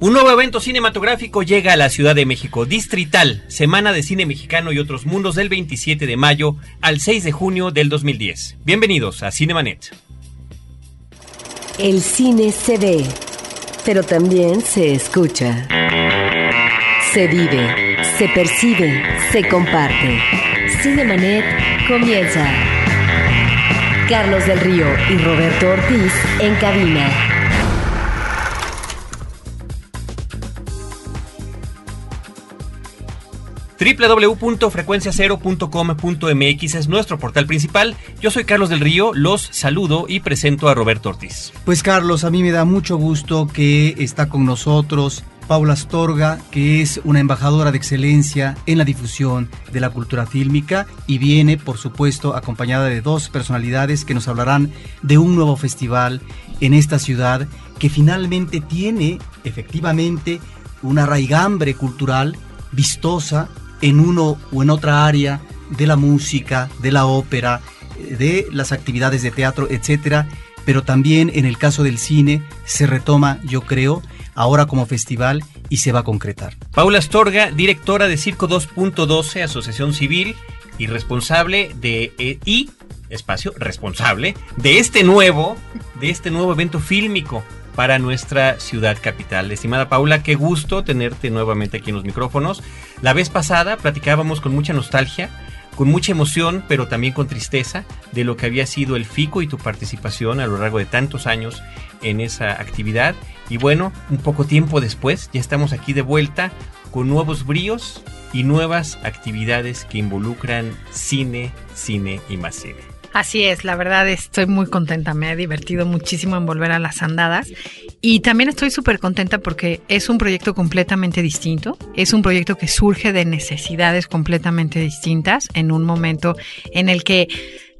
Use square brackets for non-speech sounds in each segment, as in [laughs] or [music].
Un nuevo evento cinematográfico llega a la Ciudad de México, Distrital, Semana de Cine Mexicano y otros mundos del 27 de mayo al 6 de junio del 2010. Bienvenidos a Cinemanet. El cine se ve, pero también se escucha. Se vive, se percibe, se comparte. Cinemanet comienza. Carlos del Río y Roberto Ortiz en cabina. www.frecuenciacero.com.mx es nuestro portal principal. Yo soy Carlos del Río, los saludo y presento a Roberto Ortiz. Pues Carlos, a mí me da mucho gusto que está con nosotros Paula Astorga, que es una embajadora de excelencia en la difusión de la cultura fílmica y viene, por supuesto, acompañada de dos personalidades que nos hablarán de un nuevo festival en esta ciudad que finalmente tiene efectivamente una raigambre cultural vistosa en uno o en otra área de la música, de la ópera, de las actividades de teatro, etcétera, pero también en el caso del cine se retoma, yo creo, ahora como festival y se va a concretar. Paula Astorga, directora de Circo 2.12, Asociación Civil y responsable de eh, y espacio responsable de este nuevo de este nuevo evento fílmico para nuestra ciudad capital. Estimada Paula, qué gusto tenerte nuevamente aquí en los micrófonos. La vez pasada platicábamos con mucha nostalgia, con mucha emoción, pero también con tristeza de lo que había sido el FICO y tu participación a lo largo de tantos años en esa actividad. Y bueno, un poco tiempo después ya estamos aquí de vuelta con nuevos bríos y nuevas actividades que involucran cine, cine y más cine. Así es, la verdad estoy muy contenta, me he divertido muchísimo en volver a las andadas y también estoy súper contenta porque es un proyecto completamente distinto, es un proyecto que surge de necesidades completamente distintas en un momento en el que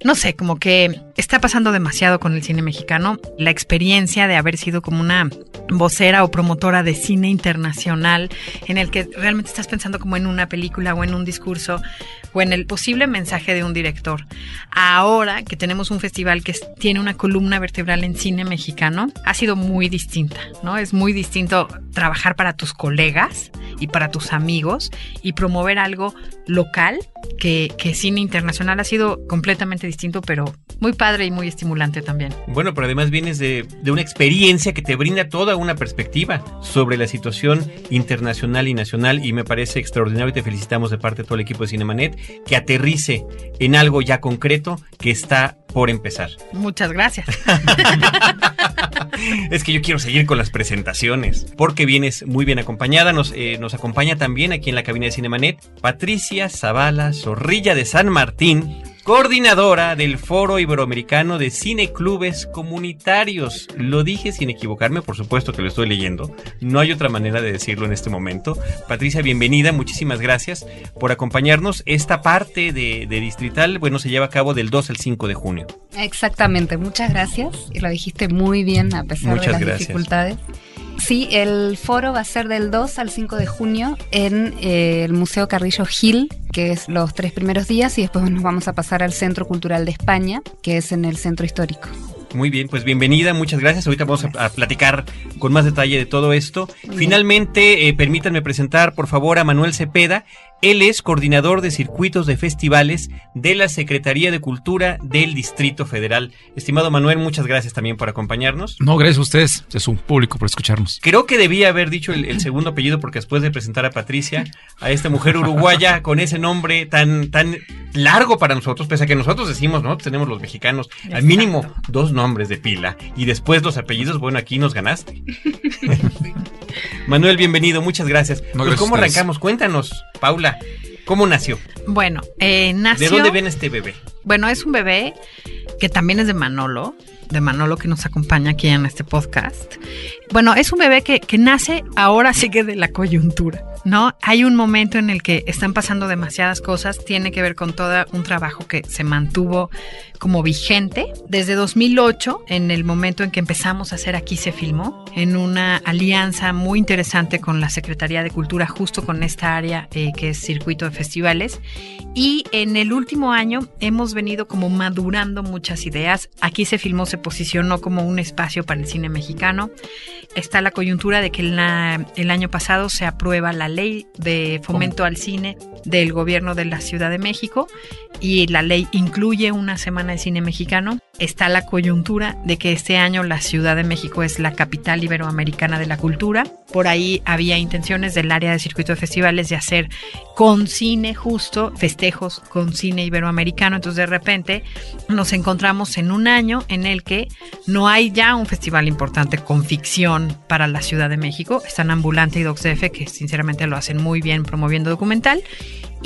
no sé, como que está pasando demasiado con el cine mexicano. La experiencia de haber sido como una vocera o promotora de cine internacional en el que realmente estás pensando como en una película o en un discurso o en el posible mensaje de un director. Ahora que tenemos un festival que tiene una columna vertebral en cine mexicano, ha sido muy distinta, ¿no? Es muy distinto trabajar para tus colegas y para tus amigos y promover algo local que, que cine internacional ha sido completamente distinto, pero muy padre y muy estimulante también. Bueno, pero además vienes de, de, una experiencia que te brinda toda una perspectiva sobre la situación internacional y nacional y me parece extraordinario y te felicitamos de parte de todo el equipo de Cinemanet que aterrice en algo ya concreto que está por empezar. Muchas gracias. [laughs] es que yo quiero seguir con las presentaciones, porque vienes muy bien acompañada. Nos, eh, nos acompaña también aquí en la cabina de Cinemanet Patricia Zavala Zorrilla de San Martín, coordinadora del Foro Iberoamericano de Cineclubes Comunitarios. Lo dije sin equivocarme, por supuesto que lo estoy leyendo. No hay otra manera de decirlo en este momento. Patricia, bienvenida, muchísimas gracias por acompañarnos. Esta parte de, de Distrital, bueno, se lleva a cabo del 2 al 5 de junio. Exactamente, muchas gracias. Y lo dijiste muy bien a pesar Muchas de las gracias. dificultades. Sí, el foro va a ser del 2 al 5 de junio en eh, el Museo Carrillo Gil, que es los tres primeros días, y después nos vamos a pasar al Centro Cultural de España, que es en el Centro Histórico. Muy bien, pues bienvenida, muchas gracias. Ahorita vamos a, a platicar con más detalle de todo esto. Finalmente, eh, permítanme presentar, por favor, a Manuel Cepeda. Él es coordinador de circuitos de festivales de la Secretaría de Cultura del Distrito Federal. Estimado Manuel, muchas gracias también por acompañarnos. No, gracias a ustedes. Es un público por escucharnos. Creo que debía haber dicho el, el segundo apellido porque después de presentar a Patricia, a esta mujer uruguaya con ese nombre tan, tan largo para nosotros, pese a que nosotros decimos, ¿no? Tenemos los mexicanos al mínimo dos nombres de pila y después los apellidos, bueno, aquí nos ganaste. [laughs] Manuel, bienvenido, muchas gracias. No, pues, gracias ¿Cómo arrancamos? Cuéntanos, Paula, ¿cómo nació? Bueno, eh, nació... ¿De dónde viene este bebé? Bueno, es un bebé que también es de Manolo, de Manolo que nos acompaña aquí en este podcast. Bueno, es un bebé que, que nace ahora sí que de la coyuntura. ¿no? Hay un momento en el que están pasando demasiadas cosas, tiene que ver con todo un trabajo que se mantuvo como vigente desde 2008, en el momento en que empezamos a hacer Aquí se filmó, en una alianza muy interesante con la Secretaría de Cultura, justo con esta área eh, que es circuito de festivales. Y en el último año hemos venido como madurando muchas ideas. Aquí se filmó, se posicionó como un espacio para el cine mexicano está la coyuntura de que la- el año pasado se aprueba la ley de fomento al cine del gobierno de la Ciudad de México y la ley incluye una semana de cine mexicano. Está la coyuntura de que este año la Ciudad de México es la capital iberoamericana de la cultura. Por ahí había intenciones del área de circuito de festivales de hacer con cine justo festejos con cine iberoamericano. Entonces de repente nos encontramos en un año en el que no hay ya un festival importante con ficción para la Ciudad de México. Están Ambulante y DocsDF que sinceramente lo hacen muy bien promoviendo documental.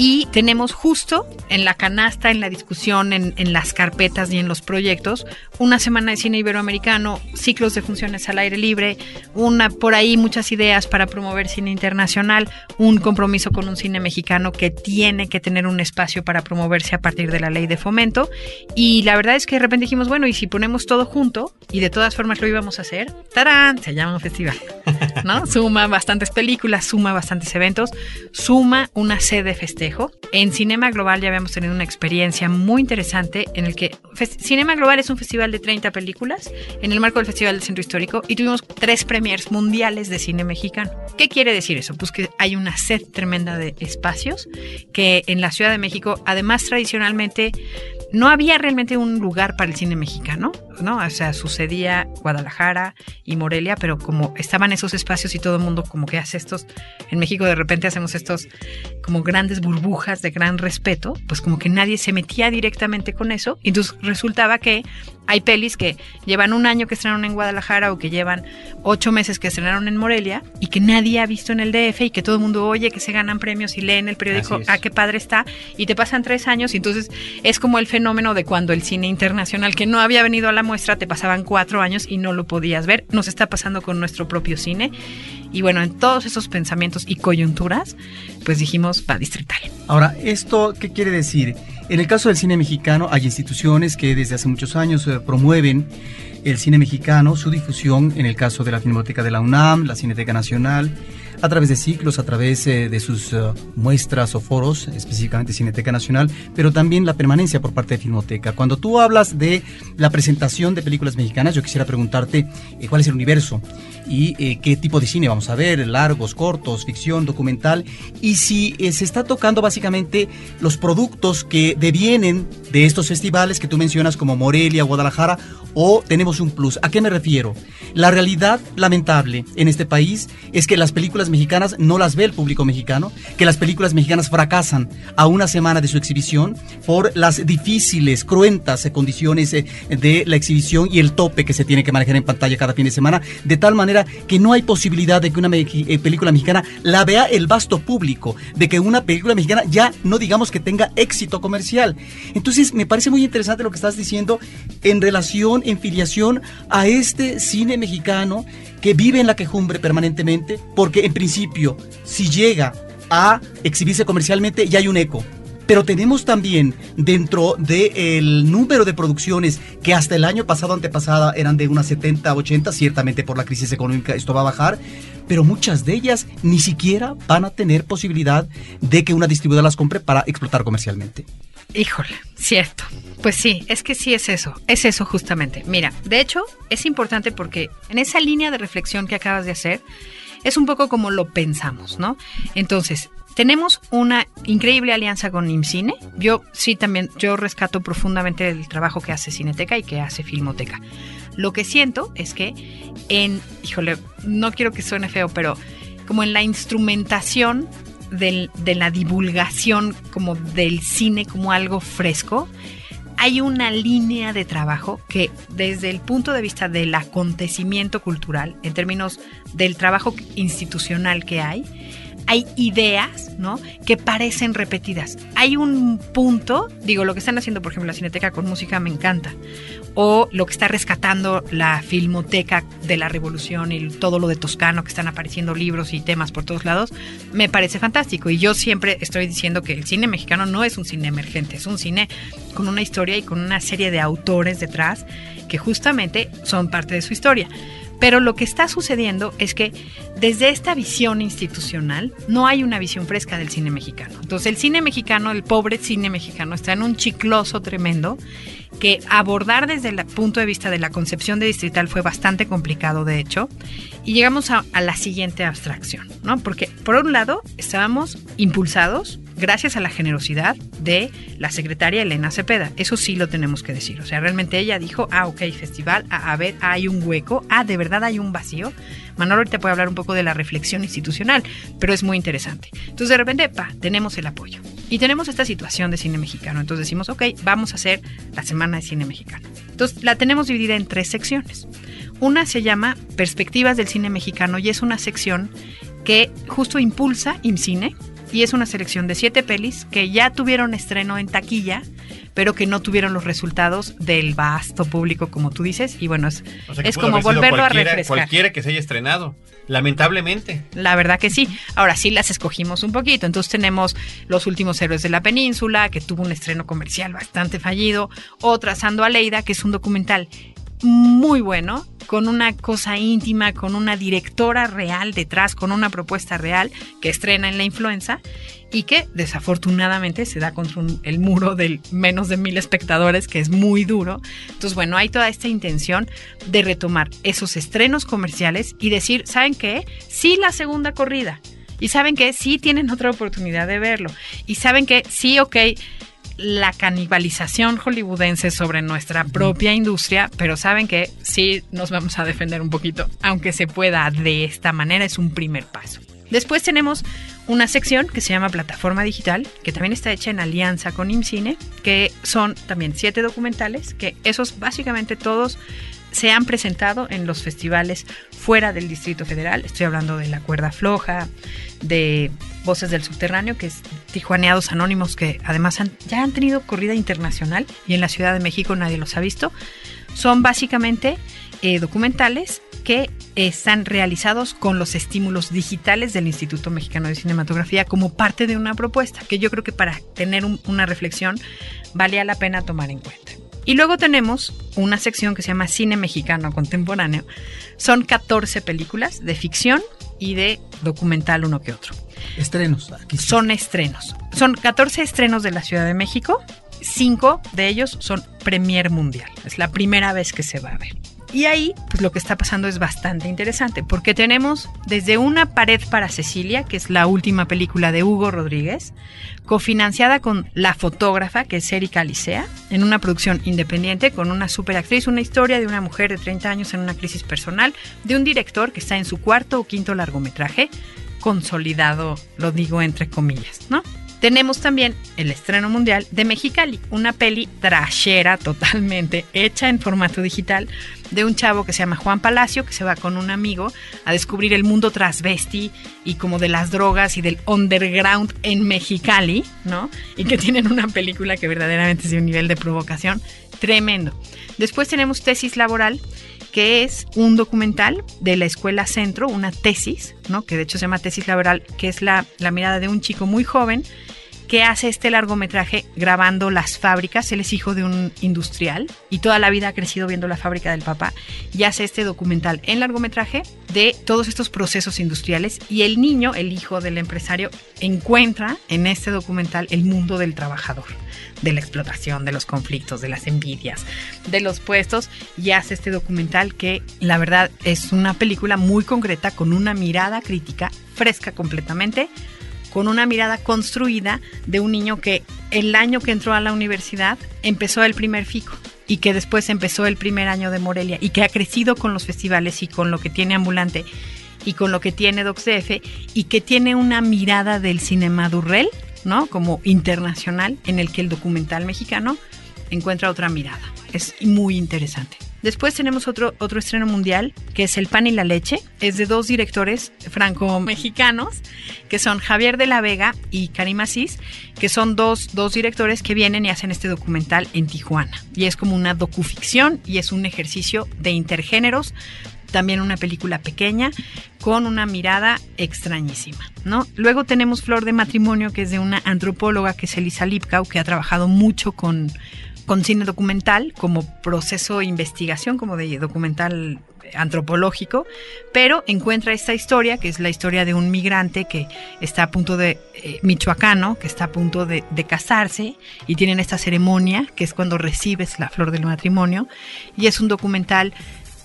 Y tenemos justo en la canasta, en la discusión, en, en las carpetas y en los proyectos, una semana de cine iberoamericano, ciclos de funciones al aire libre, una por ahí muchas ideas para promover cine internacional, un compromiso con un cine mexicano que tiene que tener un espacio para promoverse a partir de la ley de fomento. Y la verdad es que de repente dijimos, bueno, y si ponemos todo junto, y de todas formas lo íbamos a hacer, ¡tarán! Se llama un festival. ¿no? [laughs] Suma bastantes películas, suma bastantes eventos, suma una sede En Cinema Global ya habíamos tenido una experiencia muy interesante en el que Cinema Global es un festival de 30 películas en el marco del Festival del Centro Histórico y tuvimos tres premiers mundiales de cine mexicano. ¿Qué quiere decir eso? Pues que hay una sed tremenda de espacios que en la Ciudad de México, además tradicionalmente, no había realmente un lugar para el cine mexicano, ¿no? O sea, sucedía Guadalajara y Morelia, pero como estaban esos espacios y todo el mundo como que hace estos, en México de repente hacemos estos como grandes burbujas de gran respeto, pues como que nadie se metía directamente con eso. Y entonces resultaba que hay pelis que llevan un año que estrenaron en Guadalajara o que llevan ocho meses que estrenaron en Morelia y que nadie ha visto en el DF y que todo el mundo oye que se ganan premios y leen el periódico, ah, qué padre está, y te pasan tres años y entonces es como el fenómeno de cuando el cine internacional que no había venido a la muestra te pasaban cuatro años y no lo podías ver. Nos está pasando con nuestro propio cine. Y bueno, en todos esos pensamientos y coyunturas, pues dijimos, va distrital. Ahora, ¿esto qué quiere decir? En el caso del cine mexicano hay instituciones que desde hace muchos años eh, promueven el cine mexicano, su difusión, en el caso de la Filmoteca de la UNAM, la Cineteca Nacional, a través de ciclos, a través eh, de sus eh, muestras o foros, específicamente Cineteca Nacional, pero también la permanencia por parte de Filmoteca. Cuando tú hablas de la presentación de películas mexicanas, yo quisiera preguntarte eh, cuál es el universo y eh, qué tipo de cine vamos a ver, largos, cortos, ficción, documental, y si eh, se está tocando básicamente los productos que devienen de estos festivales que tú mencionas como Morelia, Guadalajara, o tenemos un plus. ¿A qué me refiero? La realidad lamentable en este país es que las películas mexicanas no las ve el público mexicano, que las películas mexicanas fracasan a una semana de su exhibición por las difíciles, cruentas eh, condiciones eh, de la exhibición y el tope que se tiene que manejar en pantalla cada fin de semana, de tal manera que no hay posibilidad de que una eh, película mexicana la vea el vasto público, de que una película mexicana ya no digamos que tenga éxito comercial. Entonces me parece muy interesante lo que estás diciendo en relación, en filiación a este cine mexicano que vive en la quejumbre permanentemente, porque en principio, si llega a exhibirse comercialmente, ya hay un eco. Pero tenemos también dentro del número de producciones que hasta el año pasado, antepasada, eran de unas 70, 80, ciertamente por la crisis económica esto va a bajar, pero muchas de ellas ni siquiera van a tener posibilidad de que una distribuidora las compre para explotar comercialmente. Híjole, cierto. Pues sí, es que sí es eso, es eso justamente. Mira, de hecho, es importante porque en esa línea de reflexión que acabas de hacer, es un poco como lo pensamos, ¿no? Entonces, tenemos una increíble alianza con IMCINE. Yo sí también, yo rescato profundamente el trabajo que hace Cineteca y que hace Filmoteca. Lo que siento es que en, híjole, no quiero que suene feo, pero como en la instrumentación de la divulgación como del cine como algo fresco, hay una línea de trabajo que desde el punto de vista del acontecimiento cultural, en términos del trabajo institucional que hay, hay ideas, ¿no? Que parecen repetidas. Hay un punto, digo, lo que están haciendo, por ejemplo, la Cineteca con música me encanta. O lo que está rescatando la Filmoteca de la Revolución y todo lo de Toscano, que están apareciendo libros y temas por todos lados, me parece fantástico. Y yo siempre estoy diciendo que el cine mexicano no es un cine emergente, es un cine con una historia y con una serie de autores detrás que justamente son parte de su historia. Pero lo que está sucediendo es que desde esta visión institucional no hay una visión fresca del cine mexicano. Entonces el cine mexicano, el pobre cine mexicano, está en un chicloso tremendo que abordar desde el punto de vista de la concepción de distrital fue bastante complicado, de hecho, y llegamos a, a la siguiente abstracción, ¿no? Porque por un lado estábamos impulsados gracias a la generosidad de la secretaria Elena Cepeda. Eso sí lo tenemos que decir. O sea, realmente ella dijo, ah, ok, festival, a, ver, hay un hueco, ah, de verdad hay un vacío. Manolo ahorita puede hablar un poco de la reflexión institucional, pero es muy interesante. Entonces, de repente, pa, tenemos el apoyo. Y tenemos esta situación de cine mexicano. Entonces decimos, ok, vamos a hacer la Semana de Cine Mexicano. Entonces, la tenemos dividida en tres secciones. Una se llama Perspectivas del Cine Mexicano y es una sección que justo impulsa IMCINE, y es una selección de siete pelis que ya tuvieron estreno en taquilla, pero que no tuvieron los resultados del vasto público, como tú dices. Y bueno, es, O sea, que es pudo como volverlo a refrescar. Cualquiera que se haya estrenado. Lamentablemente. La verdad que sí. Ahora sí las escogimos un poquito. Entonces tenemos Los últimos héroes de la península, que tuvo un estreno comercial bastante fallido. O Trazando a Leida, que es un documental muy bueno, con una cosa íntima, con una directora real detrás, con una propuesta real que estrena en la influenza y que desafortunadamente se da contra el muro del menos de mil espectadores, que es muy duro. Entonces, bueno, hay toda esta intención de retomar esos estrenos comerciales y decir, ¿saben qué? Sí, la segunda corrida. Y saben que sí tienen otra oportunidad de verlo. Y saben que sí, ok, la canibalización hollywoodense sobre nuestra propia industria, pero saben que sí nos vamos a defender un poquito, aunque se pueda de esta manera, es un primer paso. Después tenemos una sección que se llama Plataforma Digital, que también está hecha en alianza con IMCINE, que son también siete documentales, que esos básicamente todos se han presentado en los festivales fuera del Distrito Federal. Estoy hablando de La Cuerda Floja, de Voces del Subterráneo, que es Tijuaneados Anónimos, que además han- ya han tenido corrida internacional y en la Ciudad de México nadie los ha visto. Son básicamente eh, documentales que están realizados con los estímulos digitales del Instituto Mexicano de Cinematografía como parte de una propuesta que yo creo que para tener un- una reflexión valía la pena tomar en cuenta. Y luego tenemos una sección que se llama Cine Mexicano Contemporáneo. Son 14 películas de ficción y de documental uno que otro. Estrenos. Aquí sí. Son estrenos. Son 14 estrenos de la Ciudad de México. Cinco de ellos son Premier Mundial. Es la primera vez que se va a ver. Y ahí, pues lo que está pasando es bastante interesante, porque tenemos desde Una pared para Cecilia, que es la última película de Hugo Rodríguez, cofinanciada con La fotógrafa, que es Erika Licea, en una producción independiente con una superactriz, una historia de una mujer de 30 años en una crisis personal, de un director que está en su cuarto o quinto largometraje, consolidado, lo digo entre comillas, ¿no? Tenemos también el estreno mundial de Mexicali, una peli trashera totalmente [laughs] hecha en formato digital de un chavo que se llama Juan Palacio, que se va con un amigo a descubrir el mundo transvesti y como de las drogas y del underground en Mexicali, ¿no? Y que tienen una película que verdaderamente es de un nivel de provocación tremendo. Después tenemos Tesis Laboral, que es un documental de la Escuela Centro, una tesis, ¿no? que de hecho se llama Tesis Laboral, que es la, la mirada de un chico muy joven que hace este largometraje grabando las fábricas. Él es hijo de un industrial y toda la vida ha crecido viendo la fábrica del papá y hace este documental en largometraje de todos estos procesos industriales y el niño, el hijo del empresario, encuentra en este documental el mundo del trabajador, de la explotación, de los conflictos, de las envidias, de los puestos y hace este documental que la verdad es una película muy concreta con una mirada crítica fresca completamente con una mirada construida de un niño que el año que entró a la universidad empezó el primer FICO y que después empezó el primer año de Morelia y que ha crecido con los festivales y con lo que tiene ambulante y con lo que tiene DocsDF y que tiene una mirada del cinema Durrell, ¿no? Como internacional en el que el documental mexicano encuentra otra mirada. Es muy interesante. Después tenemos otro, otro estreno mundial, que es El pan y la leche. Es de dos directores franco-mexicanos, que son Javier de la Vega y Karim Asís, que son dos, dos directores que vienen y hacen este documental en Tijuana. Y es como una docuficción y es un ejercicio de intergéneros también una película pequeña con una mirada extrañísima, ¿no? Luego tenemos Flor de Matrimonio, que es de una antropóloga que es Elisa Lipkau, que ha trabajado mucho con, con cine documental como proceso de investigación, como de documental antropológico, pero encuentra esta historia, que es la historia de un migrante que está a punto de, eh, michoacano, que está a punto de, de, casarse y tienen esta ceremonia, que es cuando recibes la flor del matrimonio, y es un documental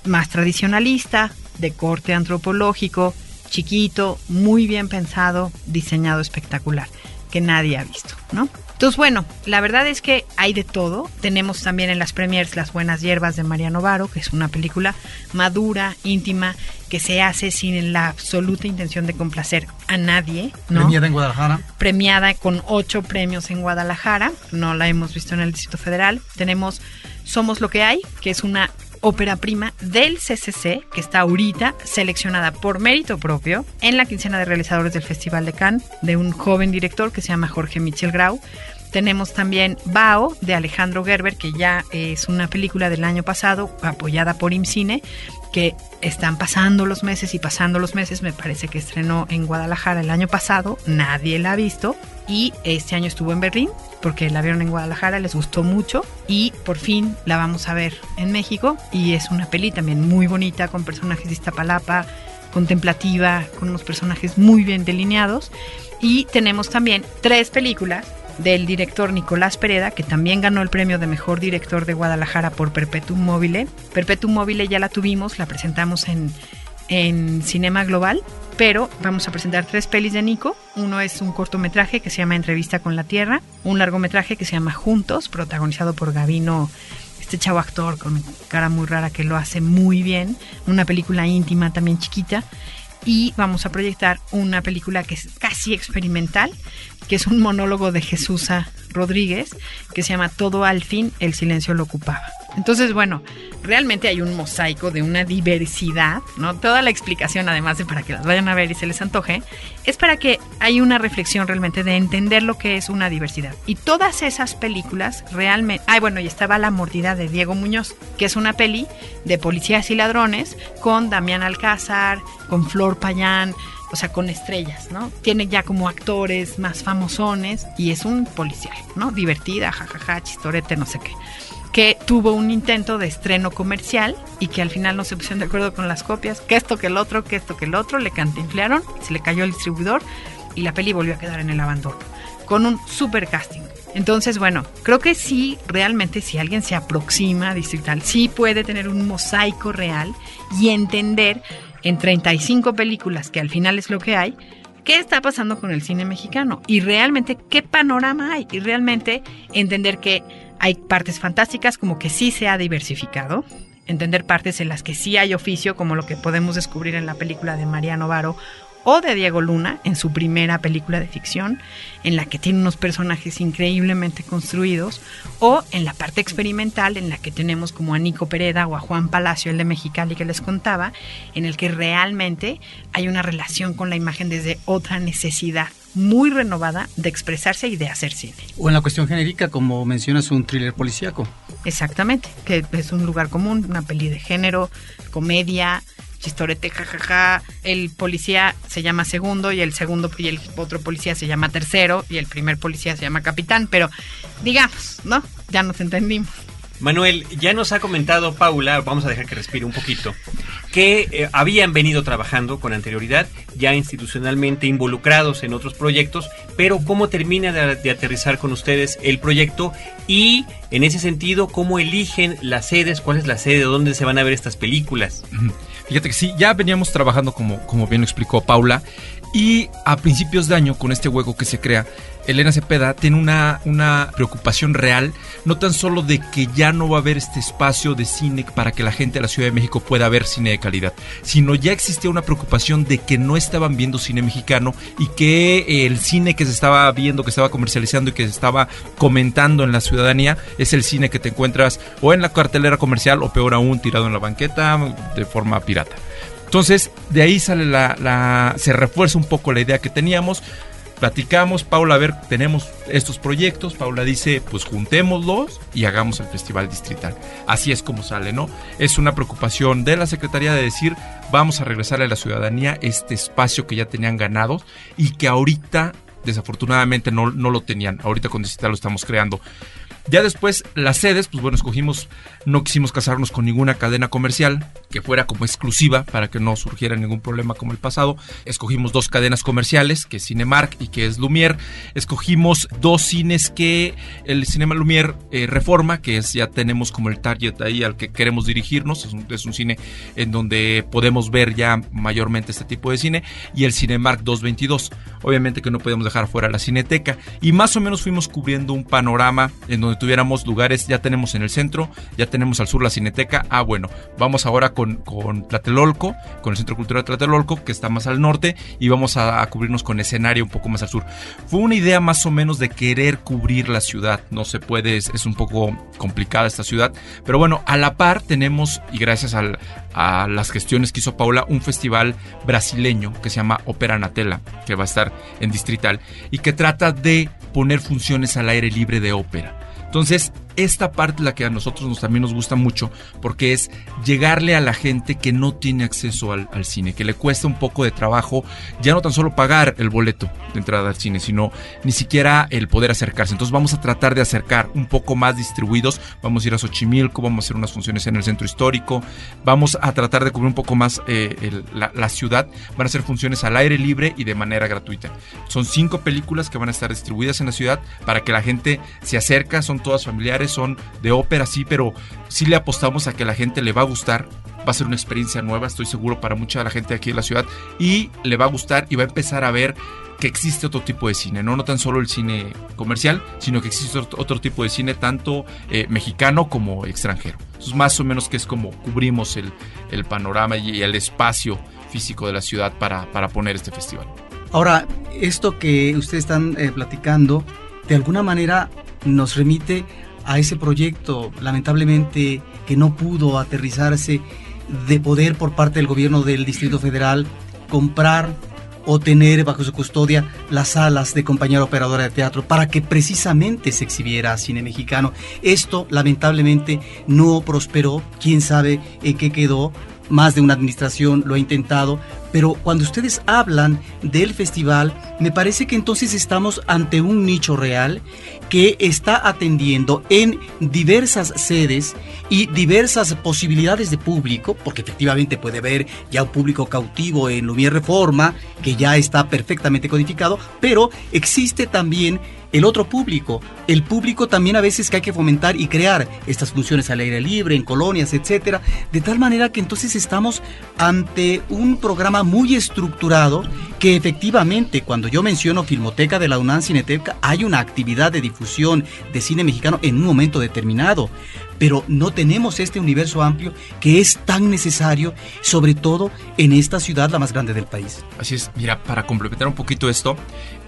más tradicionalista, de corte antropológico, chiquito, muy bien pensado, diseñado espectacular, que nadie ha visto, ¿no? Entonces, bueno, la verdad es que hay de todo. Tenemos también en las premiers Las Buenas Hierbas de Mariano Varo, que es una película madura, íntima, que se hace sin la absoluta intención de complacer a nadie. ¿no? Premiada en Guadalajara. Premiada con ocho premios en Guadalajara. No la hemos visto en el Distrito Federal. Tenemos Somos lo que hay, que es una ópera prima del CCC, que está ahorita seleccionada por mérito propio en la quincena de realizadores del Festival de Cannes, de un joven director que se llama Jorge Michel Grau. Tenemos también Bao de Alejandro Gerber, que ya es una película del año pasado, apoyada por IMCINE, que están pasando los meses y pasando los meses. Me parece que estrenó en Guadalajara el año pasado, nadie la ha visto. Y este año estuvo en Berlín, porque la vieron en Guadalajara, les gustó mucho. Y por fin la vamos a ver en México. Y es una peli también muy bonita, con personajes de Iztapalapa, contemplativa, con unos personajes muy bien delineados. Y tenemos también tres películas del director Nicolás Pereda, que también ganó el premio de mejor director de Guadalajara por Perpetuum Mobile. Perpetuum Mobile ya la tuvimos, la presentamos en, en Cinema Global, pero vamos a presentar tres pelis de Nico. Uno es un cortometraje que se llama Entrevista con la Tierra, un largometraje que se llama Juntos, protagonizado por Gavino, este chavo actor con cara muy rara que lo hace muy bien, una película íntima también chiquita y vamos a proyectar una película que es casi experimental, que es un monólogo de Jesús Rodríguez, que se llama Todo al fin, el silencio lo ocupaba. Entonces, bueno, realmente hay un mosaico de una diversidad, ¿no? Toda la explicación, además de para que las vayan a ver y se les antoje, es para que hay una reflexión realmente de entender lo que es una diversidad. Y todas esas películas realmente... Ay, bueno, y estaba La mordida de Diego Muñoz, que es una peli de policías y ladrones con Damián Alcázar, con Flor Payán, o sea, con estrellas, ¿no? Tiene ya como actores más famosones y es un policial, ¿no? Divertida, jajaja, chistorete, no sé qué que tuvo un intento de estreno comercial y que al final no se pusieron de acuerdo con las copias, que esto, que el otro, que esto, que el otro, le cantinflearon, se le cayó el distribuidor y la peli volvió a quedar en el abandono, con un super casting. Entonces, bueno, creo que sí, realmente si alguien se aproxima a Distrital, sí puede tener un mosaico real y entender en 35 películas, que al final es lo que hay, qué está pasando con el cine mexicano y realmente qué panorama hay y realmente entender que hay partes fantásticas como que sí se ha diversificado, entender partes en las que sí hay oficio, como lo que podemos descubrir en la película de Mariano Varo o de Diego Luna en su primera película de ficción, en la que tiene unos personajes increíblemente construidos, o en la parte experimental en la que tenemos como a Nico Pereda o a Juan Palacio, el de Mexicali que les contaba, en el que realmente hay una relación con la imagen desde otra necesidad muy renovada de expresarse y de hacer cine. O en la cuestión genérica, como mencionas, un thriller policíaco. Exactamente, que es un lugar común, una peli de género, comedia, chistorete, jajaja. El policía se llama segundo y el segundo y el otro policía se llama tercero y el primer policía se llama capitán, pero digamos, ¿no? Ya nos entendimos. Manuel, ya nos ha comentado Paula, vamos a dejar que respire un poquito, que eh, habían venido trabajando con anterioridad, ya institucionalmente involucrados en otros proyectos, pero cómo termina de, de, aterrizar con ustedes el proyecto y en ese sentido, cómo eligen las sedes, cuál es la sede, dónde se van a ver estas películas. [laughs] Fíjate que sí, ya veníamos trabajando como, como bien lo explicó Paula y a principios de año con este hueco que se crea, Elena Cepeda tiene una, una preocupación real, no tan solo de que ya no va a haber este espacio de cine para que la gente de la Ciudad de México pueda ver cine de calidad, sino ya existía una preocupación de que no estaban viendo cine mexicano y que el cine que se estaba viendo, que estaba comercializando y que se estaba comentando en la ciudadanía es el cine que te encuentras o en la cartelera comercial o peor aún tirado en la banqueta de forma pirata. Entonces, de ahí sale la, la, se refuerza un poco la idea que teníamos platicamos, Paula, a ver, tenemos estos proyectos, Paula dice, pues juntémoslos y hagamos el festival distrital. Así es como sale, ¿no? Es una preocupación de la Secretaría de decir, vamos a regresar a la ciudadanía este espacio que ya tenían ganado y que ahorita, desafortunadamente, no, no lo tenían. Ahorita con distrital lo estamos creando. Ya después, las sedes, pues bueno, escogimos, no quisimos casarnos con ninguna cadena comercial que fuera como exclusiva para que no surgiera ningún problema como el pasado. Escogimos dos cadenas comerciales, que es Cinemark y que es Lumière. Escogimos dos cines que el Cinema Lumière eh, reforma, que es ya tenemos como el target ahí al que queremos dirigirnos. Es un, es un cine en donde podemos ver ya mayormente este tipo de cine. Y el Cinemark 222. Obviamente que no podemos dejar fuera la cineteca. Y más o menos fuimos cubriendo un panorama en donde tuviéramos lugares. Ya tenemos en el centro, ya tenemos al sur la cineteca. Ah, bueno, vamos ahora con, con Tlatelolco, con el Centro Cultural Tlatelolco, que está más al norte. Y vamos a, cubrirnos con escenario un poco más al sur. Fue una idea más o menos de querer cubrir la ciudad. No se puede, es, un poco complicada esta ciudad. Pero bueno, a la par tenemos, y gracias a las gestiones que hizo Paula, un festival brasileño que se llama Ópera Natela, que va a estar en Distrital, y que trata de poner funciones al aire libre de ópera. Entonces, esta parte la que a nosotros nos, también nos gusta mucho, porque es llegarle a la gente que no tiene acceso al, cine, que le cuesta un poco de trabajo, ya no tan solo pagar el boleto de entrada al cine, sino ni siquiera el poder acercarse. Entonces vamos a tratar de acercar un poco más distribuidos, vamos a ir a Xochimilco, vamos a hacer unas funciones en el centro histórico, vamos a tratar de cubrir un poco más eh, la, ciudad, van a ser funciones al aire libre y de manera gratuita. Son cinco películas que van a estar distribuidas en la ciudad para que la gente se acerca, son todas familiares, son de ópera, sí, pero sí le apostamos a que la gente le va a gustar. Va a ser una experiencia nueva, estoy seguro, para mucha de la gente aquí en la ciudad. Y le va a gustar y va a empezar a ver que existe otro tipo de cine, no, no tan solo el cine comercial, sino que existe otro tipo de cine tanto eh, mexicano como extranjero. Entonces, más o menos que es como cubrimos el, el panorama y el espacio físico de la ciudad para, para poner este festival. Ahora, esto que ustedes están eh, platicando, de alguna manera nos remite a ese proyecto, lamentablemente, que no pudo aterrizarse de poder por parte del gobierno del Distrito Federal comprar o tener bajo su custodia las salas de compañía operadora de teatro para que precisamente se exhibiera cine mexicano. Esto lamentablemente no prosperó, quién sabe en qué quedó, más de una administración lo ha intentado, pero cuando ustedes hablan del festival, me parece que entonces estamos ante un nicho real que está atendiendo en diversas sedes y diversas posibilidades de público, porque efectivamente puede haber ya un público cautivo en Lumière Reforma, que ya está perfectamente codificado, pero existe también el otro público, el público también a veces que hay que fomentar y crear estas funciones al aire libre, en colonias, etcétera, de tal manera que entonces estamos ante un programa muy estructurado que efectivamente cuando yo menciono Filmoteca de la UNAM Cineteca hay una actividad de difusión de cine mexicano en un momento determinado, pero no tenemos este universo amplio que es tan necesario, sobre todo en esta ciudad la más grande del país. Así es, mira, para complementar un poquito esto,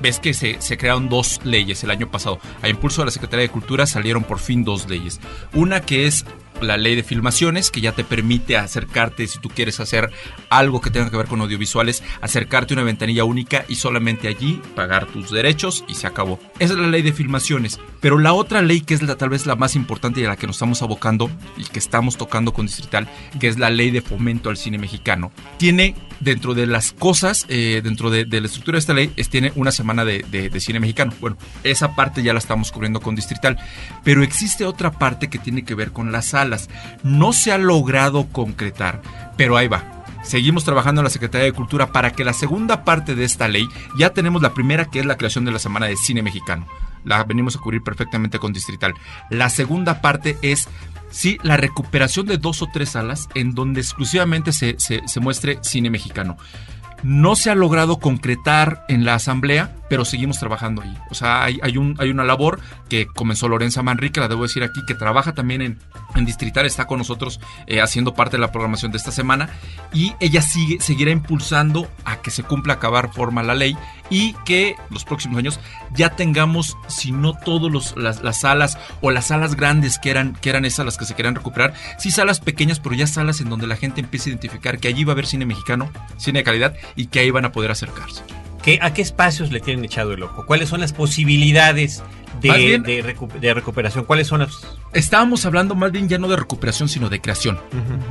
ves que se, se crearon dos leyes el año pasado. A impulso de la Secretaría de Cultura salieron por fin dos leyes. Una que es la ley de filmaciones que ya te permite acercarte si tú quieres hacer algo que tenga que ver con audiovisuales, acercarte a una ventanilla única y solamente allí pagar tus derechos y se acabó. Esa es la ley de filmaciones. Pero la otra ley que es la, tal vez la más importante y a la que nos estamos abocando y que estamos tocando con Distrital, que es la ley de fomento al cine mexicano, tiene dentro de las cosas, eh, dentro de, la estructura de esta ley, es, tiene una semana de, de, de cine mexicano. Bueno, esa parte ya la estamos cubriendo con Distrital. Pero existe otra parte que tiene que ver con las salas. No se ha logrado concretar, pero ahí va. Seguimos trabajando en la Secretaría de Cultura para que la segunda parte de esta ley, ya tenemos la primera que es la creación de la Semana de Cine Mexicano. La venimos a cubrir perfectamente con Distrital. La segunda parte es sí, la recuperación de dos o tres salas en donde exclusivamente se, se, muestre cine mexicano. No se ha logrado concretar en la asamblea, pero seguimos trabajando ahí. O sea, hay, hay una labor que comenzó Lorenza Manrique, la debo decir aquí, que trabaja también en, en Distrital, está con nosotros eh, haciendo parte de la programación de esta semana y ella sigue, seguirá impulsando a que se cumpla, acabar forma la ley y que los próximos años ya tengamos, si no todas las, las, salas o las salas grandes que eran, que eran esas las que se querían recuperar, sí salas pequeñas, pero ya salas en donde la gente empiece a identificar que allí va a haber cine mexicano, cine de calidad y que ahí van a poder acercarse. ¿Qué, ¿A qué espacios le tienen echado el ojo? ¿Cuáles son las posibilidades de, Más bien- de recu- de recuperación? ¿Cuáles son las...? Estábamos hablando más bien ya no de recuperación, sino de creación.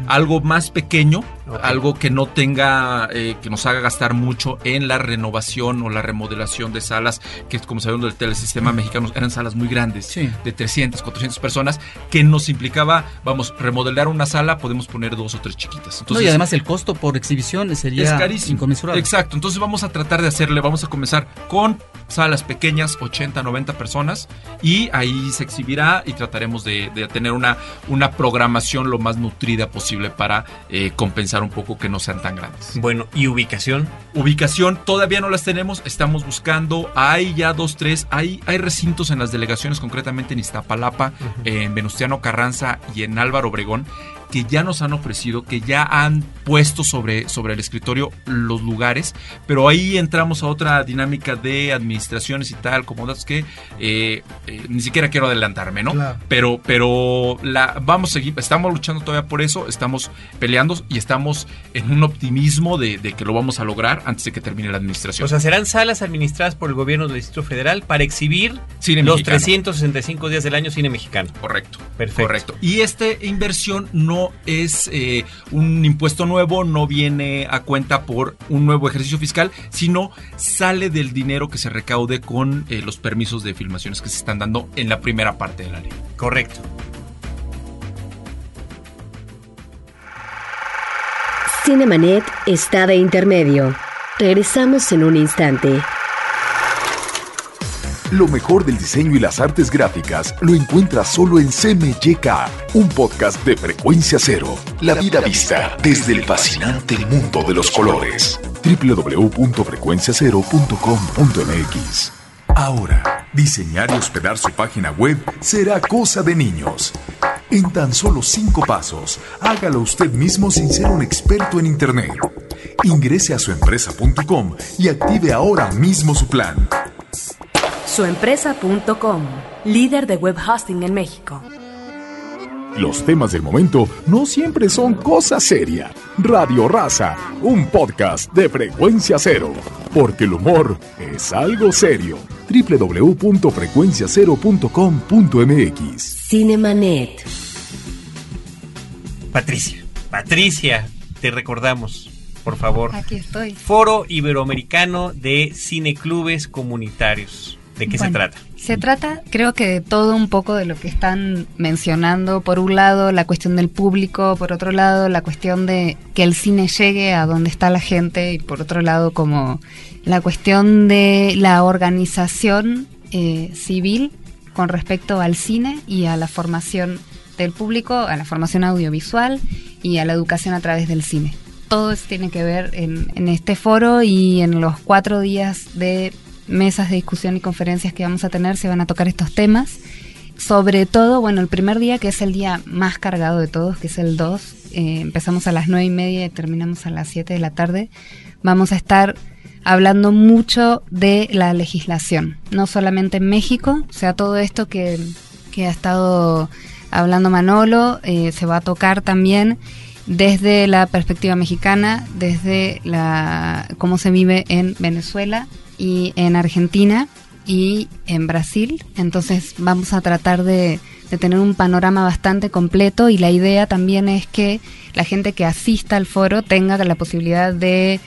Algo más pequeño, algo que no tenga, eh, que nos haga gastar mucho en la renovación o la remodelación de salas, que como sabemos del telesistema mexicano eran salas muy grandes, Sí. de 300, 400 personas, que nos implicaba, vamos, remodelar una sala, podemos poner dos o tres chiquitas. No, y además el costo por exhibición sería es carísimo. inconmensurable. Exacto, entonces vamos a tratar de hacerle, vamos a comenzar con salas pequeñas, 80, 90 personas, y ahí se exhibirá y trataremos de, de tener una, una programación lo más nutrida posible para eh, compensar un poco que no sean tan grandes. Bueno, ¿y ubicación? Ubicación todavía no las tenemos, estamos buscando, hay ya dos, tres, hay, hay recintos en las delegaciones, concretamente en Iztapalapa, en Venustiano Carranza y en Álvaro Obregón, que ya nos han ofrecido, que ya han puesto sobre, sobre el escritorio los lugares, pero ahí entramos a otra dinámica de administraciones y tal, como datos que eh, eh, ni siquiera quiero adelantarme, ¿no? Claro. Pero, pero la, vamos a seguir, estamos luchando todavía por eso, estamos peleando y estamos en un optimismo de, de que lo vamos a lograr antes de que termine la administración. O sea, serán salas administradas por el gobierno del Distrito Federal para exhibir Cine los mexicano. 365 días del año cine mexicano. Correcto. Perfecto. Correcto. Y esta inversión no es eh, un impuesto nuevo, no viene a cuenta por un nuevo ejercicio fiscal, sino sale del dinero que se recaude con eh, los permisos de filmaciones que se están dando en la primera parte de la ley. Correcto. Cinemanet está de intermedio. Regresamos en un instante. Lo mejor del diseño y las artes gráficas lo encuentras solo en CMYK, un podcast de frecuencia cero. La vida vista desde el fascinante mundo de los colores. www.frecuenciacero.com.mx Ahora, diseñar y hospedar su página web será cosa de niños. En tan solo cinco pasos, hágalo usted mismo sin ser un experto en Internet. Ingrese a suempresa.com y active ahora mismo su plan. Suempresa.com, líder de web hosting en México. Los temas del momento no siempre son cosa seria. Radio Raza, un podcast de frecuencia cero. Porque el humor es algo serio. www.frecuenciacero.com.mx Cinemanet. Patricia, Patricia, te recordamos, por favor. Aquí estoy. Foro Iberoamericano de Cineclubes Comunitarios. ¿De qué se trata? Se trata, creo que de todo un poco de lo que están mencionando. Por un lado, la cuestión del público, por otro lado, la cuestión de que el cine llegue a donde está la gente, y por otro lado, como la cuestión de la organización eh, civil con respecto al cine y a la formación del público, a la formación audiovisual y a la educación a través del cine. Todo eso tiene que ver en, en este foro y en los cuatro días de mesas de discusión y conferencias que vamos a tener se van a tocar estos temas. Sobre todo, bueno, el primer día, que es el día más cargado de todos, que es el 2, eh, empezamos a las 9 y media y terminamos a las 7 de la tarde, vamos a estar hablando mucho de la legislación, no solamente en México, o sea, todo esto que, que ha estado hablando Manolo, eh, se va a tocar también desde la perspectiva mexicana, desde la cómo se vive en Venezuela y en Argentina y en Brasil. Entonces vamos a tratar de, de tener un panorama bastante completo y la idea también es que la gente que asista al foro tenga la posibilidad de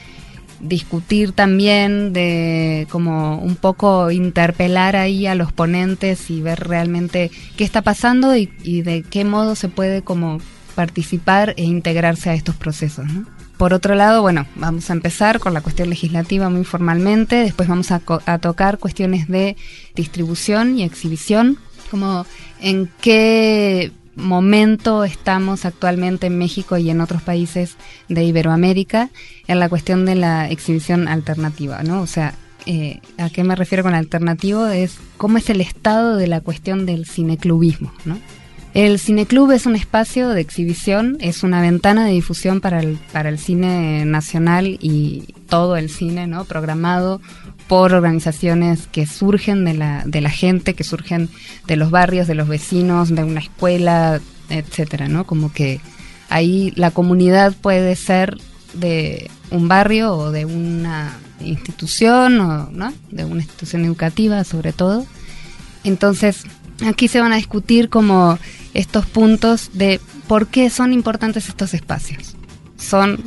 discutir también, de como un poco interpelar ahí a los ponentes y ver realmente qué está pasando y, y de qué modo se puede como participar e integrarse a estos procesos. ¿no? Por otro lado, bueno, vamos a empezar con la cuestión legislativa muy formalmente, después vamos a, a tocar cuestiones de distribución y exhibición, como en qué momento estamos actualmente en México y en otros países de Iberoamérica en la cuestión de la exhibición alternativa, ¿no? O sea, eh, ¿a qué me refiero con alternativo? Es cómo es el estado de la cuestión del cineclubismo, ¿no? El cineclub es un espacio de exhibición, es una ventana de difusión para el, para el cine nacional y todo el cine, ¿no? Programado por organizaciones que surgen de la, de la gente, que surgen de los barrios, de los vecinos, de una escuela, etcétera, ¿no? Como que ahí la comunidad puede ser de un barrio o de una institución, o, ¿no? De una institución educativa, sobre todo. Entonces, aquí se van a discutir como estos puntos de por qué son importantes estos espacios. Son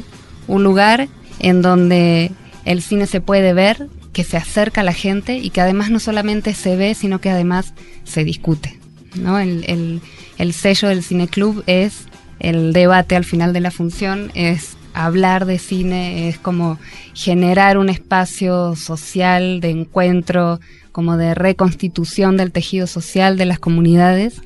un lugar en donde el cine se puede ver, que se acerca a la gente y que además no solamente se ve, sino que además se discute. ¿no? El, el sello del cineclub es el debate al final de la función, es hablar de cine, es como generar un espacio social de encuentro, como de reconstitución del tejido social de las comunidades.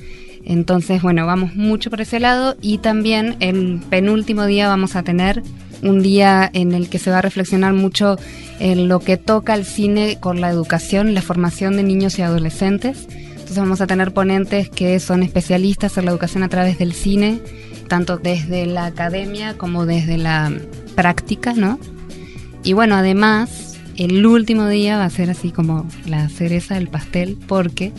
Entonces, bueno, vamos mucho por ese lado y también el penúltimo día vamos a tener un día en el que se va a reflexionar mucho en lo que toca el cine con la educación la formación de niños y adolescentes. Entonces vamos a tener ponentes que son especialistas en la educación a través del cine, tanto desde la academia como desde la práctica, ¿no? Y bueno, además, el último día va a ser así como la cereza del pastel, porque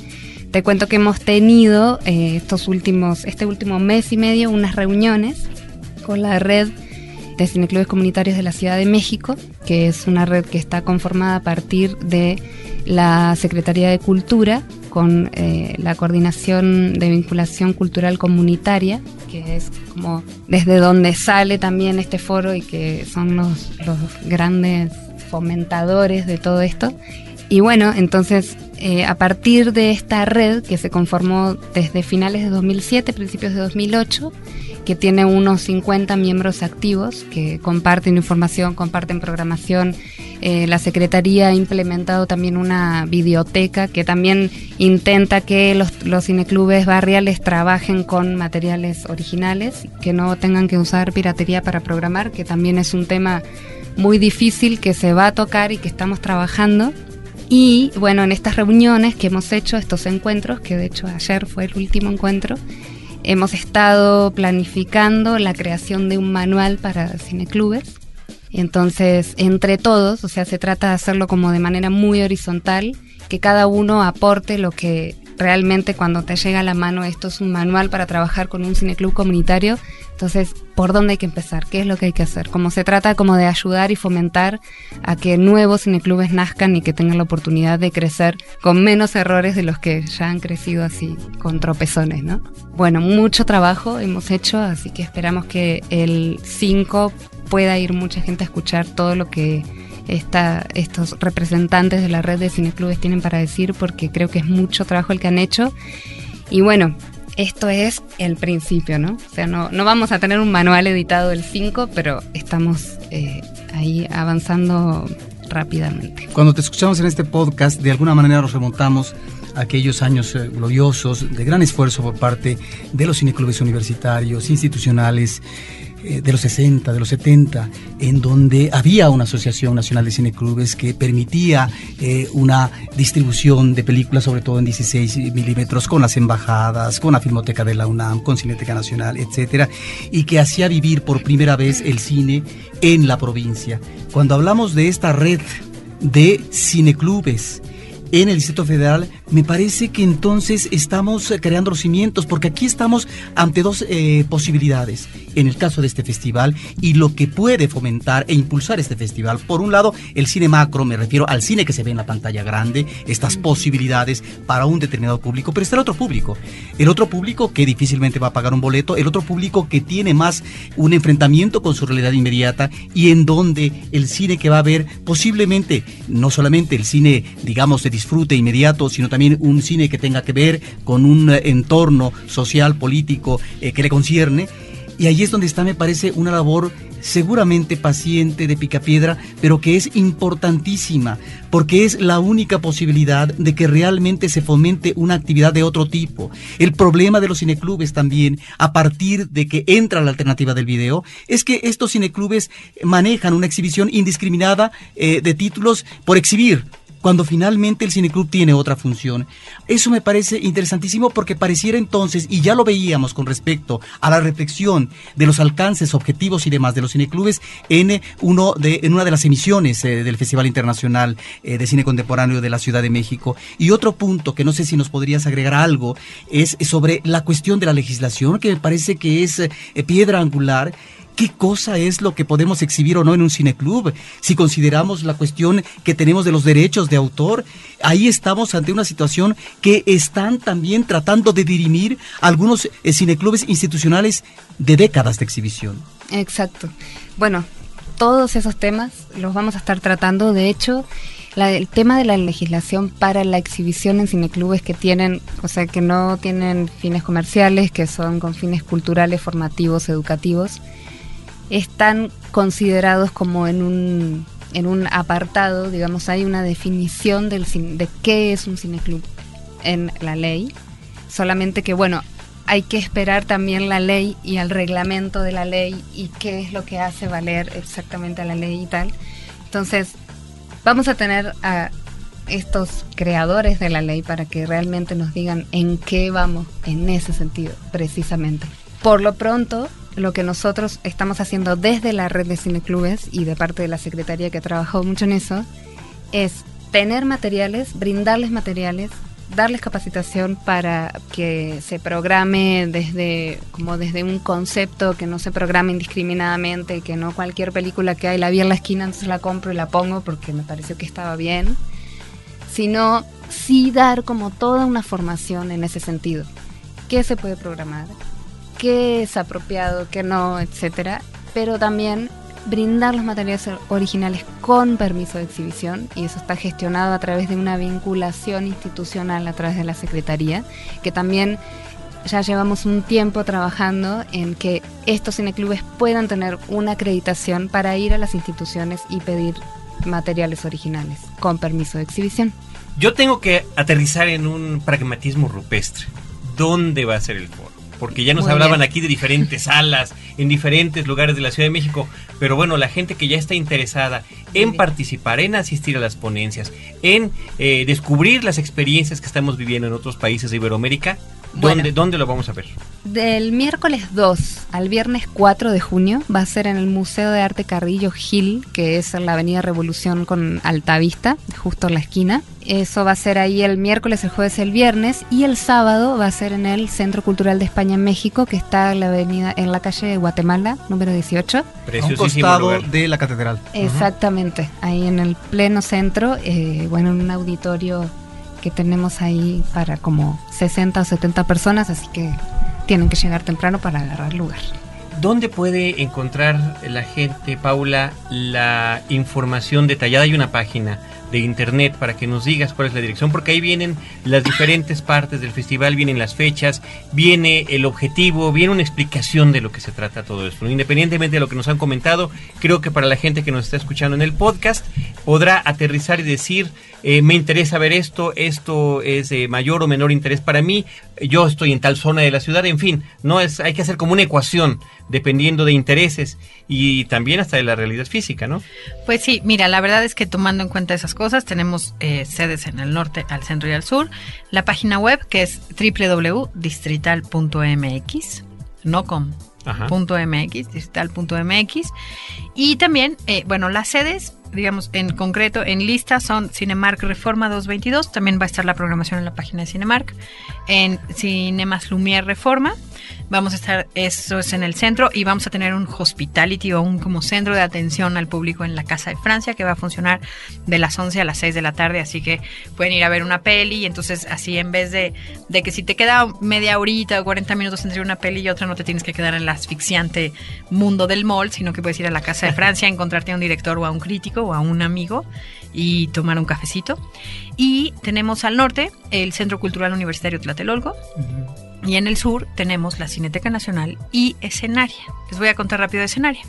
te cuento que hemos tenido eh, estos últimos, este último mes y medio unas reuniones con la red de cineclubes comunitarios de la Ciudad de México, que es una red que está conformada a partir de la Secretaría de Cultura con eh, la Coordinación de Vinculación Cultural Comunitaria, que es como desde donde sale también este foro y que son los, los grandes fomentadores de todo esto. Y bueno, entonces eh, a partir de esta red que se conformó desde finales de 2007, principios de 2008, que tiene unos 50 miembros activos que comparten información, comparten programación. Eh, la Secretaría ha implementado también una videoteca que también intenta que los, los cineclubes barriales trabajen con materiales originales, que no tengan que usar piratería para programar, que también es un tema muy difícil que se va a tocar y que estamos trabajando. Y bueno, en estas reuniones que hemos hecho, estos encuentros, que de hecho ayer fue el último encuentro, hemos estado planificando la creación de un manual para cineclubes. Entonces, entre todos, o sea, se trata de hacerlo como de manera muy horizontal, que cada uno aporte lo que realmente cuando te llega a la mano esto es un manual para trabajar con un cineclub comunitario, entonces, ¿por dónde hay que empezar? ¿Qué es lo que hay que hacer? Como se trata como de ayudar y fomentar a que nuevos cineclubes nazcan y que tengan la oportunidad de crecer con menos errores de los que ya han crecido así con tropezones, ¿no? Bueno, mucho trabajo hemos hecho, así que esperamos que el 5 pueda ir mucha gente a escuchar todo lo que estos representantes de la red de cineclubes tienen para decir, porque creo que es mucho trabajo el que han hecho. Y bueno, esto es el principio, ¿no? O sea, no, no vamos a tener un manual editado del 5, pero estamos eh, ahí avanzando rápidamente. Cuando te escuchamos en este podcast, de alguna manera nos remontamos a aquellos años eh, gloriosos de gran esfuerzo por parte de los cineclubes universitarios, institucionales, de los 60, de los 70, en donde había una Asociación Nacional de Cineclubes que permitía eh, una distribución de películas, sobre todo en 16 milímetros, con las embajadas, con la Filmoteca de la UNAM, con Cineteca Nacional, etcétera, y que hacía vivir por primera vez el cine en la provincia. Cuando hablamos de esta red de cineclubes, en el Distrito Federal, me parece que entonces estamos creando los cimientos, porque aquí estamos ante dos eh, posibilidades en el caso de este festival y lo que puede fomentar e impulsar este festival. Por un lado, el cine macro, me refiero al cine que se ve en la pantalla grande, estas posibilidades para un determinado público, pero está el otro público, el otro público que difícilmente va a pagar un boleto, el otro público que tiene más un enfrentamiento con su realidad inmediata y en donde el cine que va a ver posiblemente no solamente el cine, digamos, de disfrute inmediato, sino también un cine que tenga que ver con un eh, entorno social, político eh, que le concierne. Y ahí es donde está, me parece, una labor seguramente paciente de picapiedra, pero que es importantísima, porque es la única posibilidad de que realmente se fomente una actividad de otro tipo. El problema de los cineclubes también, a partir de que entra la alternativa del video, es que estos cineclubes manejan una exhibición indiscriminada eh, de títulos por exhibir cuando finalmente el cineclub tiene otra función. Eso me parece interesantísimo porque pareciera entonces, y ya lo veíamos con respecto a la reflexión de los alcances, objetivos y demás de los cineclubes en, en una de las emisiones eh, del Festival Internacional eh, de Cine Contemporáneo de la Ciudad de México. Y otro punto que no sé si nos podrías agregar algo es sobre la cuestión de la legislación, que me parece que es eh, piedra angular qué cosa es lo que podemos exhibir o no en un cineclub. Si consideramos la cuestión que tenemos de los derechos de autor, ahí estamos ante una situación que están también tratando de dirimir algunos eh, cineclubes institucionales de décadas de exhibición. Exacto. Bueno, todos esos temas los vamos a estar tratando. De hecho, el tema de la legislación para la exhibición en cineclubes que tienen, o sea, que no tienen fines comerciales, que son con fines culturales, formativos, educativos, están considerados como en un, en un apartado, digamos, hay una definición de qué es un cineclub en la ley, solamente que, bueno, hay que esperar también la ley y el reglamento de la ley y qué es lo que hace valer exactamente a la ley y tal. Entonces, vamos a tener a estos creadores de la ley para que realmente nos digan en qué vamos en ese sentido, precisamente. Por lo pronto, lo que nosotros estamos haciendo desde la red de cineclubes y de parte de la Secretaría que ha trabajado mucho en eso, es tener materiales, brindarles materiales, darles capacitación para que se programe desde como desde un concepto que no se programe indiscriminadamente, que no cualquier película que hay la vi en la esquina entonces la compro y la pongo porque me pareció que estaba bien, sino sí dar como toda una formación en ese sentido. ¿Qué se puede programar? Qué es apropiado, qué no, etcétera, pero también brindar los materiales originales con permiso de exhibición y eso está gestionado a través de una vinculación institucional a través de la Secretaría, que también ya llevamos un tiempo trabajando en que estos cineclubes puedan tener una acreditación para ir a las instituciones y pedir materiales originales con permiso de exhibición. Yo tengo que aterrizar en un pragmatismo rupestre. ¿Dónde va a ser el foro? Porque ya nos hablaban aquí de diferentes [laughs] salas, en diferentes lugares de la Ciudad de México, pero bueno, la gente que ya está interesada en participar, en asistir a las ponencias, en eh, descubrir las experiencias que estamos viviendo en otros países de Iberoamérica, ¿dónde, ¿dónde lo vamos a ver? Del miércoles 2 al viernes 4 de junio va a ser en el Museo de Arte Carrillo Gil, que es en la Avenida Revolución con Altavista, justo en la esquina. Eso va a ser ahí el miércoles, el jueves, el viernes y el sábado va a ser en el Centro Cultural de España en México, que está en la avenida en la calle de Guatemala, número 18. A un costado de la catedral. Exactamente, ahí en el pleno centro, eh, bueno, en un auditorio que tenemos ahí para como 60 o 70 personas, así que tienen que llegar temprano para agarrar lugar. ¿Dónde puede encontrar la gente, Paula, la información detallada? Hay una página de internet para que nos digas cuál es la dirección, porque ahí vienen las diferentes partes del festival, vienen las fechas, viene el objetivo, viene una explicación de lo que se trata todo esto. Independientemente de lo que nos han comentado, creo que para la gente que nos está escuchando en el podcast podrá aterrizar y decir, eh, me interesa ver esto, esto es de mayor o menor interés para mí, yo estoy en tal zona de la ciudad, en fin, no es, hay que hacer como una ecuación dependiendo de intereses y también hasta de la realidad física, ¿no? Pues sí, mira, la verdad es que tomando en cuenta esas cosas, tenemos eh, sedes en el norte, al centro y al sur, la página web que es www.distrital.mx, no com. .mx, distrital.mx y también, eh, bueno, las sedes digamos, en concreto, en lista son Cinemark Reforma 222, también va a estar la programación en la página de Cinemark, en Cinemas Lumière Reforma, Vamos a estar, eso es en el centro, y vamos a tener un hospitality o un como centro de atención al público en la Casa de Francia que va a funcionar de las 11 a las 6 de la tarde, así que pueden ir a ver una peli y entonces así en vez de, de que si te queda media horita o 40 minutos entre una peli y otra no te tienes que quedar en el asfixiante mundo del mall, sino que puedes ir a la Casa de [laughs] Francia, encontrarte a un director o a un crítico o a un amigo y tomar un cafecito. Y tenemos al norte el Centro Cultural Universitario Tlatelolco. Y en el sur tenemos la Cineteca Nacional y Escenaria. Les voy a contar rápido de Escenaria.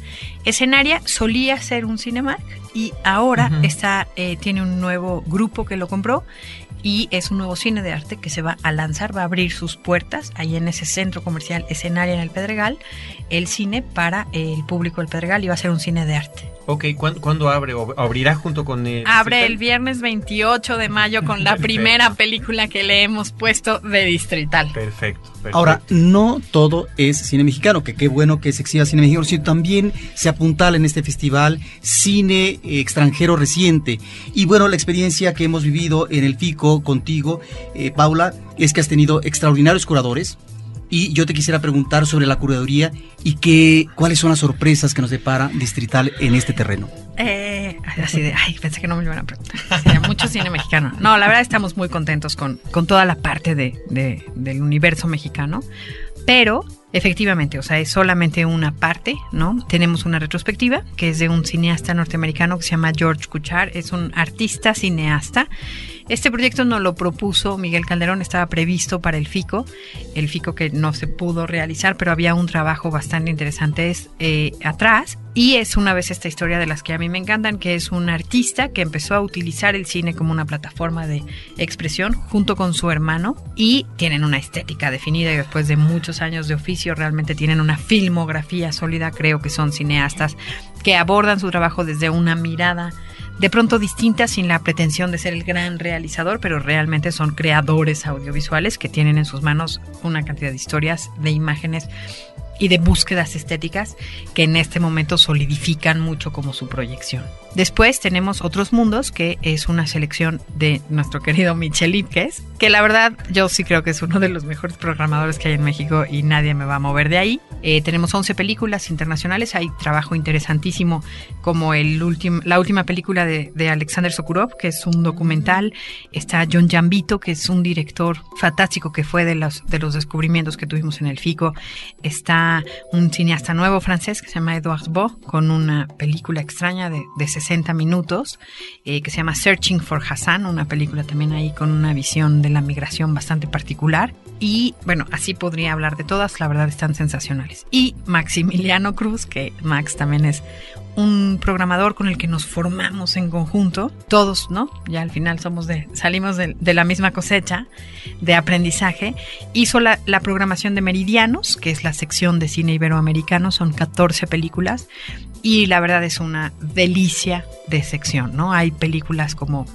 Escenaria solía ser un Cinemark y ahora está, eh, tiene un nuevo grupo que lo compró y es un nuevo cine de arte que se va a lanzar, va a abrir sus puertas ahí en ese centro comercial Escenaria en el Pedregal, el cine para el público del Pedregal y va a ser un cine de arte. Ok, ¿cuándo, abre? ¿O abrirá junto con el Abre el viernes 28 de mayo con la [laughs] primera película que le hemos puesto de Distrital. Perfecto, Ahora, no todo es cine mexicano, que qué bueno que se exhiba cine mexicano, sino también se apuntala en este festival cine extranjero reciente. Y bueno, la experiencia que hemos vivido en el FICO contigo, eh, Paula, es que has tenido extraordinarios curadores, Y yo te quisiera preguntar sobre la curaduría y qué, cuáles son las sorpresas que nos depara Distrital en este terreno. Eh, así de, ay, pensé que no me iban a preguntar. Sería mucho cine mexicano. No, la verdad estamos muy contentos con, con toda la parte de, de- del universo mexicano, pero efectivamente, o sea, es solamente una parte, ¿no? Tenemos una retrospectiva que es de un cineasta norteamericano que se llama George Kuchar, es un artista cineasta. Este proyecto nos lo propuso Miguel Calderón, estaba previsto para el FICO, el FICO que no se pudo realizar, pero había un trabajo bastante interesante eh, atrás. Y es una vez esta historia de las que a mí me encantan, que es un artista que empezó a utilizar el cine como una plataforma de expresión junto con su hermano y tienen una estética definida y después de muchos años de oficio realmente tienen una filmografía sólida, creo que son cineastas que abordan su trabajo desde una mirada de pronto distinta sin la pretensión de ser el gran realizador, pero realmente son creadores audiovisuales que tienen en sus manos una cantidad de historias, de imágenes y de búsquedas estéticas que en este momento solidifican mucho como su proyección. Después tenemos Otros Mundos, que es una selección de nuestro querido Michel Ipkes, que la verdad yo sí creo que es uno de los mejores programadores que hay en México y nadie me va a mover de ahí. Eh, tenemos 11 películas internacionales, hay trabajo interesantísimo como el la última película de, de Alexander Sokurov, que es un documental. Está John Jambito, que es un director fantástico que fue de los, de los descubrimientos que tuvimos en el FICO. Está un cineasta nuevo francés que se llama Edouard Bo, con una película extraña de, de 60 minutos, eh, que se llama Searching for Hassan, una película también ahí con una visión de la migración bastante particular. Y bueno, así podría hablar de todas, la verdad están sensacionales. Y Maximiliano Cruz, que Max también es un programador con el que nos formamos en conjunto, todos, ¿no? Ya al final somos de, salimos de, de la misma cosecha de aprendizaje. Hizo la, la, programación de Meridianos, que es la sección de cine iberoamericano, son 14 películas, y la verdad es una delicia de sección, ¿no? Hay películas como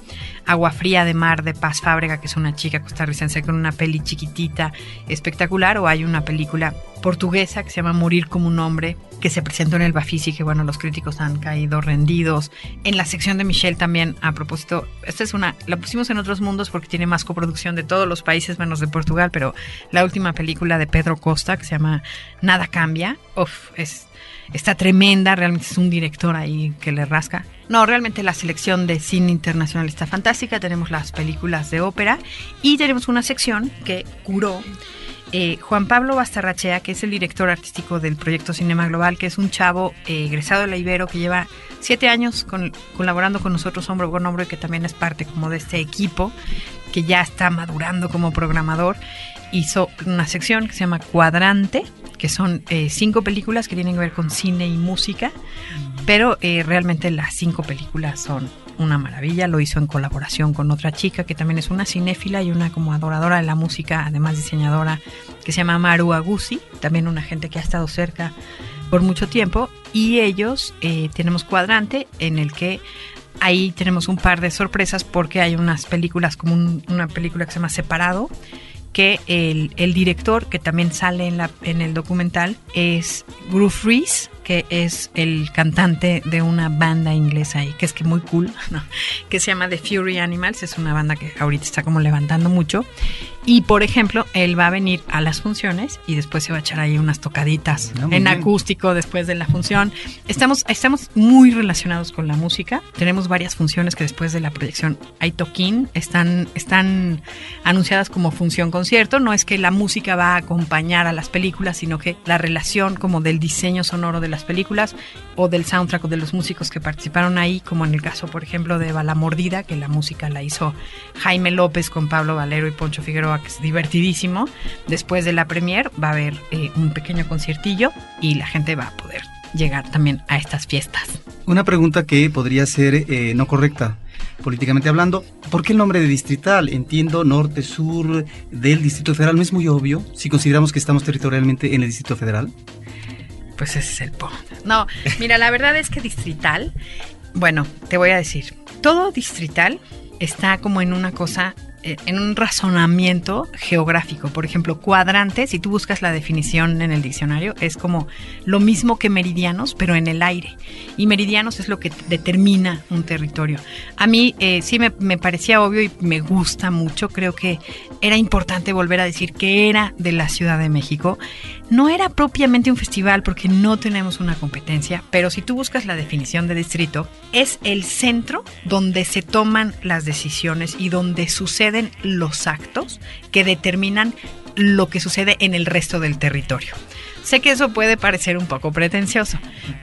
Agua Fría de Mar de Paz Fábrega, que es una chica costarricense con una peli chiquitita, espectacular, o hay una película portuguesa que se llama Morir como un hombre, que se presentó en el Bafisi, que bueno, los críticos han caído rendidos. En la sección de Michelle también, a propósito, esta es una, la pusimos en otros mundos porque tiene más coproducción de todos los países menos de Portugal, pero la última película de Pedro Costa, que se llama Nada Cambia, uf, es, está tremenda, realmente es un director ahí que le rasca. No, realmente la selección de cine internacional está fantástica, tenemos las películas de ópera y tenemos una sección que curó eh, Juan Pablo Bastarrachea, que es el director artístico del proyecto Cinema Global, que es un chavo eh, egresado de la Ibero que lleva siete años con, colaborando con nosotros hombro con hombro y que también es parte como de este equipo que ya está madurando como programador. Hizo una sección que se llama Cuadrante, que son eh, cinco películas que tienen que ver con cine y música, pero eh, realmente las cinco películas son una maravilla, lo hizo en colaboración con otra chica que también es una cinéfila y una como adoradora de la música, además diseñadora, que se llama Maru Agusi, también una gente que ha estado cerca por mucho tiempo, y ellos eh, tenemos cuadrante en el que ahí tenemos un par de sorpresas porque hay unas películas como un, una película que se llama Separado, que el, el, director, que también sale en, la, en el documental, es Groove Reese, que es el cantante de una banda inglesa ahí, que es que muy cool, [laughs] ¿no? que se llama The Fury Animals, es una banda que ahorita está como levantando mucho. Y por ejemplo, él va a venir a las funciones y después se va a echar ahí unas tocaditas no, en bien. acústico después de la función. Estamos, estamos muy relacionados con la música. Tenemos varias funciones que después de la proyección hay toquín, están, están anunciadas como función concierto. No es que la música va a acompañar a las películas, sino que la relación como del diseño sonoro de las películas o del soundtrack o de los músicos que participaron ahí, como en el caso, por ejemplo, de Bala Mordida, que la música la hizo Jaime López con Pablo Valero y Poncho Figueroa, que es divertidísimo. Después de la premier va a haber eh, un pequeño conciertillo y la gente va a poder llegar también a estas fiestas. Una pregunta que podría ser eh, no correcta, políticamente hablando, ¿por qué el nombre de distrital? Entiendo norte, sur del Distrito Federal, ¿no es muy obvio si consideramos que estamos territorialmente en el Distrito Federal? Pues ese es el punto. No, mira, la verdad es que distrital, bueno, te voy a decir, todo distrital está como en una cosa eh, en un razonamiento geográfico. Por ejemplo, cuadrantes, si tú buscas la definición en el diccionario, es como lo mismo que meridianos, pero en el aire. Y meridianos es lo que determina un territorio. A mí eh, sí me, me parecía obvio y me gusta mucho. Creo que era importante volver a decir que era de la Ciudad de México. No era propiamente un festival porque no tenemos una competencia, pero si tú buscas la definición de distrito, es el centro donde se toman las decisiones y donde suceden los actos que determinan lo que sucede en el resto del territorio. Sé que eso puede parecer un poco pretencioso,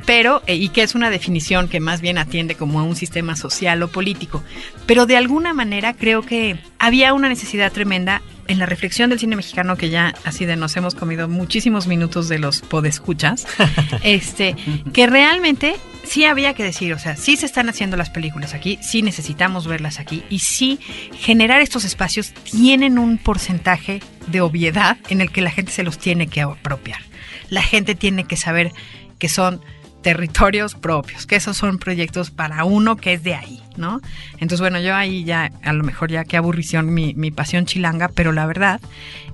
pero, eh, y que es una definición que más bien atiende como a un sistema social o político, pero de alguna manera creo que había una necesidad tremenda en la reflexión del cine mexicano, que ya así de nos hemos comido muchísimos minutos de los podescuchas, [laughs] este, que realmente sí había que decir, o sea, sí se están haciendo las películas aquí, sí necesitamos verlas aquí, y sí generar estos espacios tienen un porcentaje de obviedad en el que la gente se los tiene que apropiar la gente tiene que saber que son territorios propios, que esos son proyectos para uno que es de ahí, ¿no? Entonces, bueno, yo ahí ya, a lo mejor ya qué aburrición mi, mi pasión chilanga, pero la verdad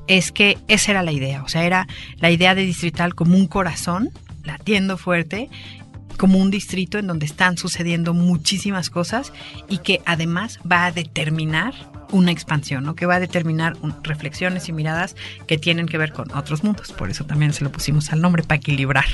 es que esa era la idea, o sea, era la idea de distrital como un corazón, latiendo fuerte, como un distrito en donde están sucediendo muchísimas cosas y que además va a determinar una expansión, ¿no? que va a determinar reflexiones y miradas que tienen que ver con otros mundos. Por eso también se lo pusimos al nombre, para equilibrar.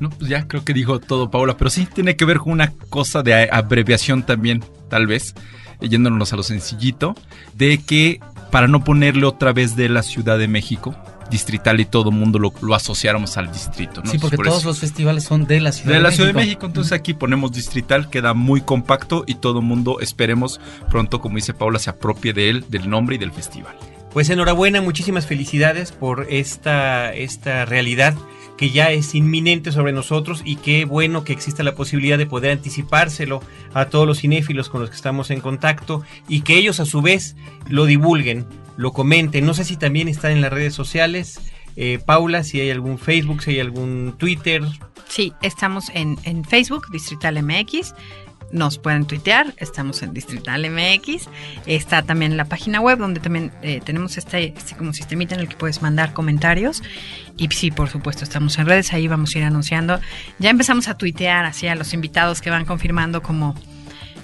No, pues ya creo que dijo todo Paula, pero sí tiene que ver con una cosa de abreviación también, tal vez, yéndonos a lo sencillito, de que para no ponerle otra vez de la Ciudad de México, distrital y todo el mundo lo, asociáramos al distrito. ¿no? Sí, porque todos los festivales son de la Ciudad de, de la Ciudad de México. Entonces aquí ponemos distrital, queda muy compacto y todo el mundo esperemos pronto, como dice Paula, se apropie de él, del nombre y del festival. Pues enhorabuena, muchísimas felicidades por esta, esta realidad que ya es inminente sobre nosotros y qué bueno que exista la posibilidad de poder anticipárselo a todos los cinéfilos con los que estamos en contacto y que ellos a su vez lo divulguen lo comenten. No sé si también están en las redes sociales. Eh, Paula, si hay algún Facebook, si hay algún Twitter. Sí, estamos en, en Facebook, Distrital MX nos pueden tuitear, estamos en Distrital MX, está también la página web donde también eh, tenemos este, este, como sistemita en el que puedes mandar comentarios y sí, por supuesto, estamos en redes, ahí vamos a ir anunciando. Ya empezamos a tuitear hacia los invitados que van confirmando como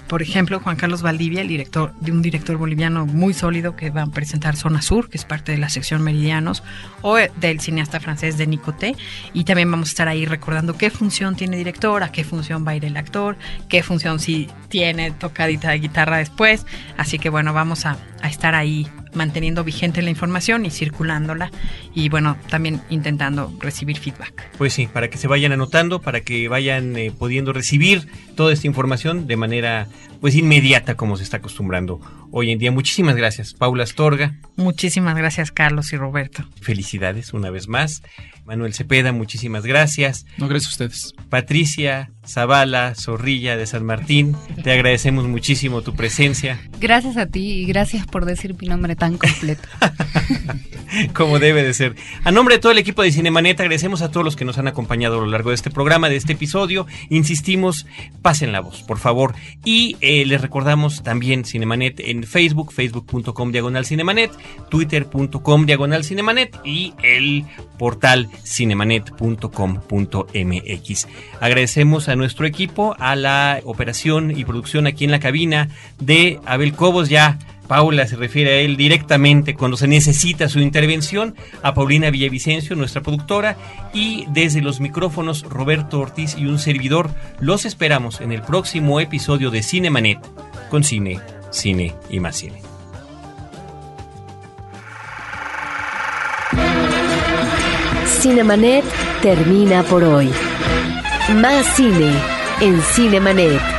por ejemplo, Juan Carlos Valdivia, el director de un director boliviano muy sólido que va a presentar Zona Sur, que es parte de la sección Meridianos, o del cineasta francés de Nicoté. Y también vamos a estar ahí recordando qué función tiene director, a qué función va a ir el actor, qué función si tiene tocadita de guitarra después. Así que bueno, vamos a, a estar ahí manteniendo vigente la información y circulándola y bueno, también intentando recibir feedback. Pues sí, para que se vayan anotando, para que vayan eh, pudiendo recibir toda esta información de manera pues inmediata como se está acostumbrando hoy en día. Muchísimas gracias, Paula Astorga. Muchísimas gracias, Carlos y Roberto. Felicidades una vez más. Manuel Cepeda, muchísimas gracias. No, gracias a ustedes. Patricia Zavala, Zorrilla de San Martín, te agradecemos muchísimo tu presencia. Gracias a ti y gracias por decir mi nombre tan completo. [laughs] Como debe de ser. A nombre de todo el equipo de Cinemanet, agradecemos a todos los que nos han acompañado a lo largo de este programa, de este episodio. Insistimos, pasen la voz, por favor. Y eh, les recordamos también Cinemanet en Facebook, facebook.com diagonal Cinemanet, twitter.com diagonal Cinemanet y el portal cinemanet.com.mx. Agradecemos a nuestro equipo, a la operación y producción aquí en la cabina de Abel Cobos, ya Paula se refiere a él directamente cuando se necesita su intervención, a Paulina Villavicencio, nuestra productora, y desde los micrófonos Roberto Ortiz y un servidor, los esperamos en el próximo episodio de Cinemanet, con cine, cine y más cine. Cinemanet termina por hoy. Más cine en Cinemanet.